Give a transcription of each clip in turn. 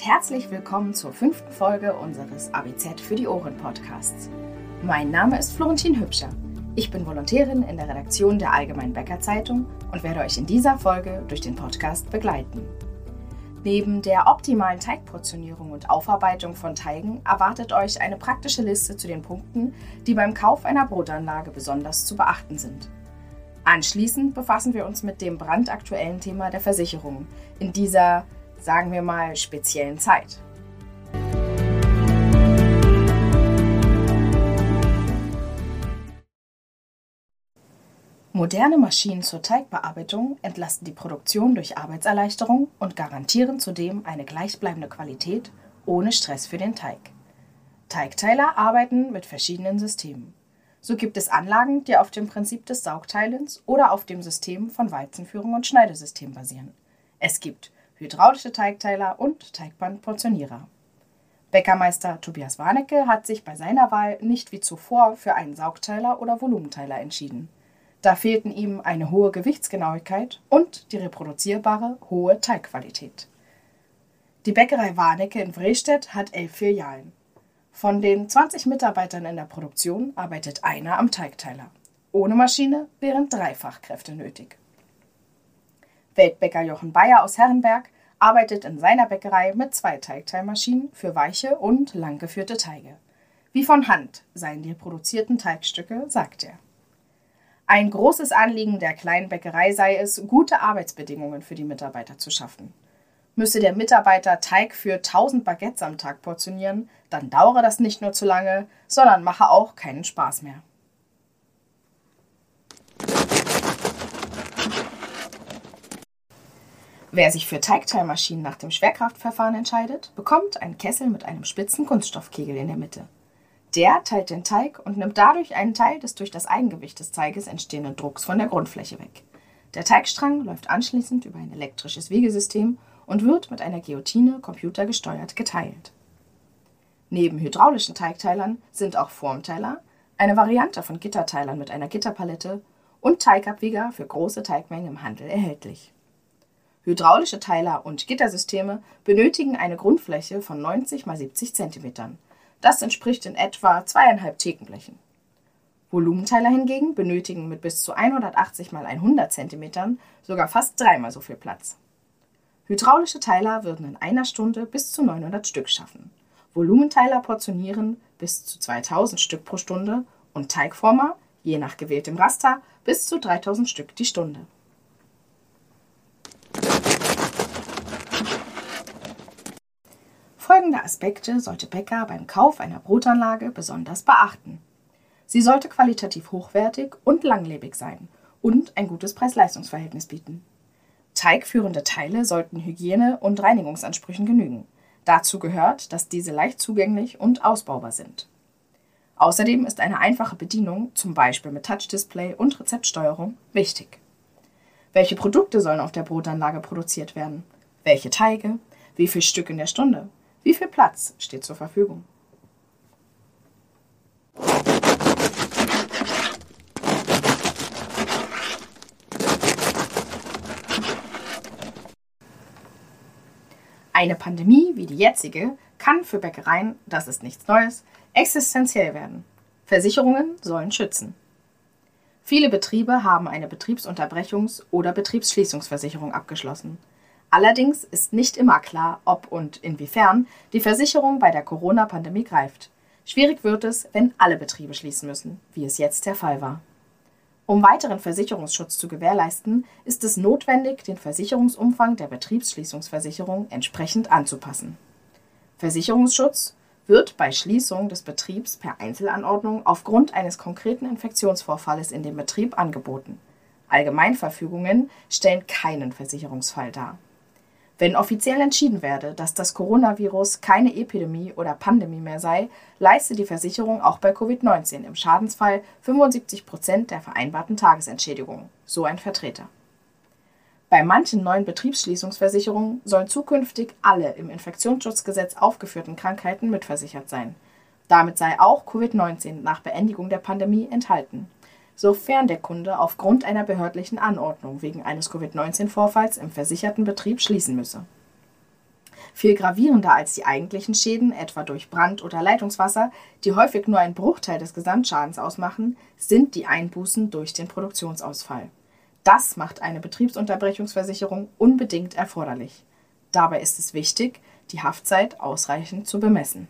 Herzlich willkommen zur fünften Folge unseres ABZ für die Ohren Podcasts. Mein Name ist Florentin Hübscher. Ich bin Volontärin in der Redaktion der Allgemeinen Bäcker Zeitung und werde euch in dieser Folge durch den Podcast begleiten. Neben der optimalen Teigportionierung und Aufarbeitung von Teigen erwartet euch eine praktische Liste zu den Punkten, die beim Kauf einer Brotanlage besonders zu beachten sind. Anschließend befassen wir uns mit dem brandaktuellen Thema der Versicherung in dieser, sagen wir mal, speziellen Zeit. Moderne Maschinen zur Teigbearbeitung entlasten die Produktion durch Arbeitserleichterung und garantieren zudem eine gleichbleibende Qualität ohne Stress für den Teig. Teigteiler arbeiten mit verschiedenen Systemen. So gibt es Anlagen, die auf dem Prinzip des Saugteilens oder auf dem System von Weizenführung und Schneidesystem basieren. Es gibt hydraulische Teigteiler und Teigbandportionierer. Bäckermeister Tobias Warnecke hat sich bei seiner Wahl nicht wie zuvor für einen Saugteiler oder Volumenteiler entschieden. Da fehlten ihm eine hohe Gewichtsgenauigkeit und die reproduzierbare hohe Teigqualität. Die Bäckerei Warnecke in Vrestedt hat elf Filialen. Von den 20 Mitarbeitern in der Produktion arbeitet einer am Teigteiler. Ohne Maschine wären drei Fachkräfte nötig. Weltbäcker Jochen Bayer aus Herrenberg arbeitet in seiner Bäckerei mit zwei Teigteilmaschinen für weiche und langgeführte Teige. Wie von Hand seien die produzierten Teigstücke, sagt er. Ein großes Anliegen der kleinen Bäckerei sei es, gute Arbeitsbedingungen für die Mitarbeiter zu schaffen. Müsse der Mitarbeiter Teig für 1000 Baguettes am Tag portionieren, dann dauere das nicht nur zu lange, sondern mache auch keinen Spaß mehr. Wer sich für Teigteilmaschinen nach dem Schwerkraftverfahren entscheidet, bekommt einen Kessel mit einem spitzen Kunststoffkegel in der Mitte. Der teilt den Teig und nimmt dadurch einen Teil des durch das Eigengewicht des Teiges entstehenden Drucks von der Grundfläche weg. Der Teigstrang läuft anschließend über ein elektrisches Wiegesystem und wird mit einer Guillotine computergesteuert geteilt. Neben hydraulischen Teigteilern sind auch Formteiler, eine Variante von Gitterteilern mit einer Gitterpalette und Teigabwieger für große Teigmengen im Handel erhältlich. Hydraulische Teiler und Gittersysteme benötigen eine Grundfläche von 90 x 70 cm, das entspricht in etwa zweieinhalb Thekenblechen. Volumenteiler hingegen benötigen mit bis zu 180 x 100 cm sogar fast dreimal so viel Platz. Hydraulische Teiler würden in einer Stunde bis zu 900 Stück schaffen. Volumenteiler portionieren bis zu 2000 Stück pro Stunde und Teigformer, je nach gewähltem Raster, bis zu 3000 Stück die Stunde. Folgende Aspekte sollte Bäcker beim Kauf einer Brotanlage besonders beachten. Sie sollte qualitativ hochwertig und langlebig sein und ein gutes Preis-Leistungs-Verhältnis bieten. Teigführende Teile sollten Hygiene- und Reinigungsansprüchen genügen. Dazu gehört, dass diese leicht zugänglich und ausbaubar sind. Außerdem ist eine einfache Bedienung, zum Beispiel mit Touchdisplay und Rezeptsteuerung, wichtig. Welche Produkte sollen auf der Brotanlage produziert werden? Welche Teige? Wie viel Stück in der Stunde? Wie viel Platz steht zur Verfügung? Eine Pandemie wie die jetzige kann für Bäckereien, das ist nichts Neues, existenziell werden. Versicherungen sollen schützen. Viele Betriebe haben eine Betriebsunterbrechungs- oder Betriebsschließungsversicherung abgeschlossen. Allerdings ist nicht immer klar, ob und inwiefern die Versicherung bei der Corona-Pandemie greift. Schwierig wird es, wenn alle Betriebe schließen müssen, wie es jetzt der Fall war. Um weiteren Versicherungsschutz zu gewährleisten, ist es notwendig, den Versicherungsumfang der Betriebsschließungsversicherung entsprechend anzupassen. Versicherungsschutz wird bei Schließung des Betriebs per Einzelanordnung aufgrund eines konkreten Infektionsvorfalles in dem Betrieb angeboten. Allgemeinverfügungen stellen keinen Versicherungsfall dar. Wenn offiziell entschieden werde, dass das Coronavirus keine Epidemie oder Pandemie mehr sei, leiste die Versicherung auch bei Covid-19 im Schadensfall 75 Prozent der vereinbarten Tagesentschädigung, so ein Vertreter. Bei manchen neuen Betriebsschließungsversicherungen sollen zukünftig alle im Infektionsschutzgesetz aufgeführten Krankheiten mitversichert sein. Damit sei auch Covid-19 nach Beendigung der Pandemie enthalten sofern der Kunde aufgrund einer behördlichen Anordnung wegen eines Covid-19-Vorfalls im versicherten Betrieb schließen müsse. Viel gravierender als die eigentlichen Schäden, etwa durch Brand oder Leitungswasser, die häufig nur einen Bruchteil des Gesamtschadens ausmachen, sind die Einbußen durch den Produktionsausfall. Das macht eine Betriebsunterbrechungsversicherung unbedingt erforderlich. Dabei ist es wichtig, die Haftzeit ausreichend zu bemessen.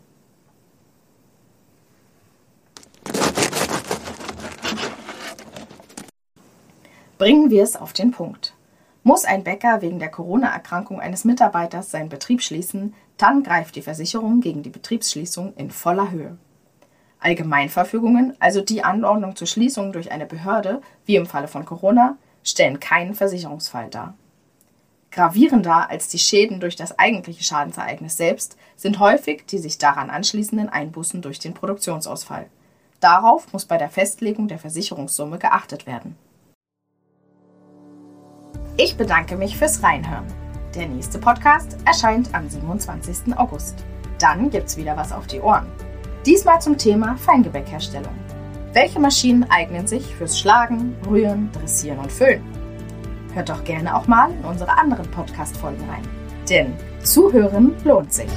Bringen wir es auf den Punkt. Muss ein Bäcker wegen der Corona-Erkrankung eines Mitarbeiters seinen Betrieb schließen, dann greift die Versicherung gegen die Betriebsschließung in voller Höhe. Allgemeinverfügungen, also die Anordnung zur Schließung durch eine Behörde, wie im Falle von Corona, stellen keinen Versicherungsfall dar. Gravierender als die Schäden durch das eigentliche Schadensereignis selbst sind häufig die sich daran anschließenden Einbußen durch den Produktionsausfall. Darauf muss bei der Festlegung der Versicherungssumme geachtet werden. Ich bedanke mich fürs Reinhören. Der nächste Podcast erscheint am 27. August. Dann gibt's wieder was auf die Ohren. Diesmal zum Thema Feingebäckherstellung. Welche Maschinen eignen sich fürs Schlagen, Rühren, Dressieren und Füllen? Hört doch gerne auch mal in unsere anderen Podcast-Folgen rein. Denn Zuhören lohnt sich.